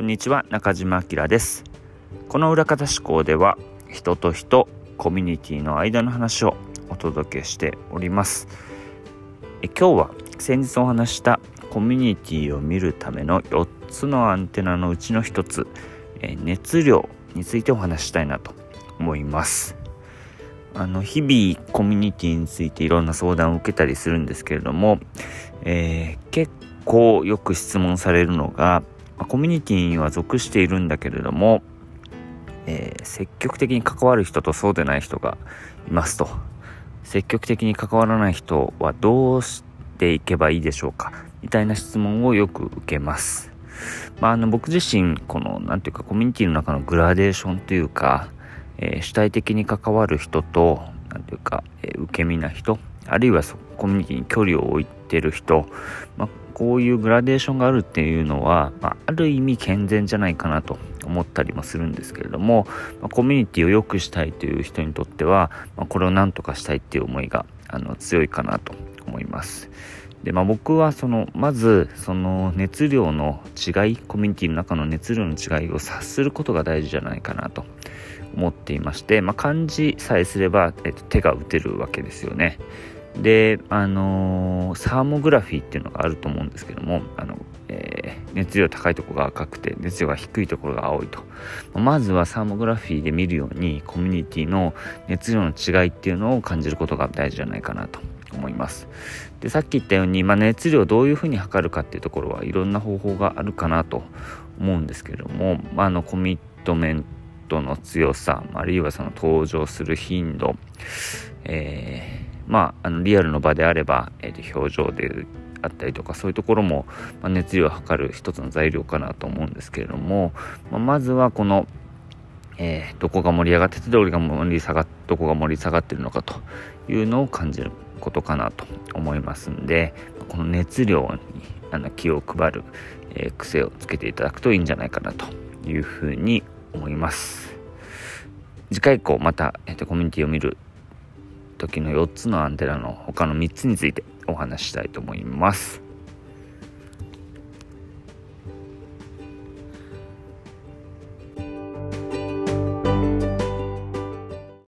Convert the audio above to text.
こんにちは中島明です。この裏方思考では人と人コミュニティの間の話をお届けしております。え今日は先日お話したコミュニティを見るための4つのアンテナのうちの1つえ熱量についてお話したいなと思います。あの日々コミュニティについていろんな相談を受けたりするんですけれども、えー、結構よく質問されるのがまコミュニティには属しているんだけれども、えー、積極的に関わる人とそうでない人がいますと積極的に関わらない人はどうしていけばいいでしょうか？みたいな質問をよく受けます。まあ、あの僕自身この何ていうかコミュニティの中のグラデーションというか、えー、主体的に関わる人と何ていうか、えー、受け身な人あるいはコミュニティに距離を置いてる人、まあ、こういうグラデーションがあるっていうのは、まあ、ある意味健全じゃないかなと思ったりもするんですけれども、まあ、コミュニティを良くしたいという人にとっては、まあ、これを何とかしたいっていう思いがあの強いかなと思います。でまあ、僕はそのまずその熱量の違いコミュニティの中の熱量の違いを察することが大事じゃないかなと思っていまして、まあ、漢字さえすれば、えっと、手が打てるわけですよね。で、あのー、サーモグラフィーっていうのがあると思うんですけども、あの、えー、熱量高いとこが赤くて、熱量が低いところが青いと。まずはサーモグラフィーで見るように、コミュニティの熱量の違いっていうのを感じることが大事じゃないかなと思います。で、さっき言ったように、まあ、熱量をどういうふうに測るかっていうところはいろんな方法があるかなと思うんですけれども、まあ、あの、コミットメントの強さ、あるいはその登場する頻度、えーまあ、あのリアルの場であれば、えー、表情であったりとかそういうところも、まあ、熱量を測る一つの材料かなと思うんですけれども、まあ、まずはこの、えー、どこが盛り上がっててどれが盛り下がどこが盛り下がってるのかというのを感じることかなと思いますんでこの熱量にあの気を配る、えー、癖をつけていただくといいんじゃないかなというふうに思います。次回以降また、えーとコミュニティを見る時の4つのアンテナの他の3つについてお話したいと思います。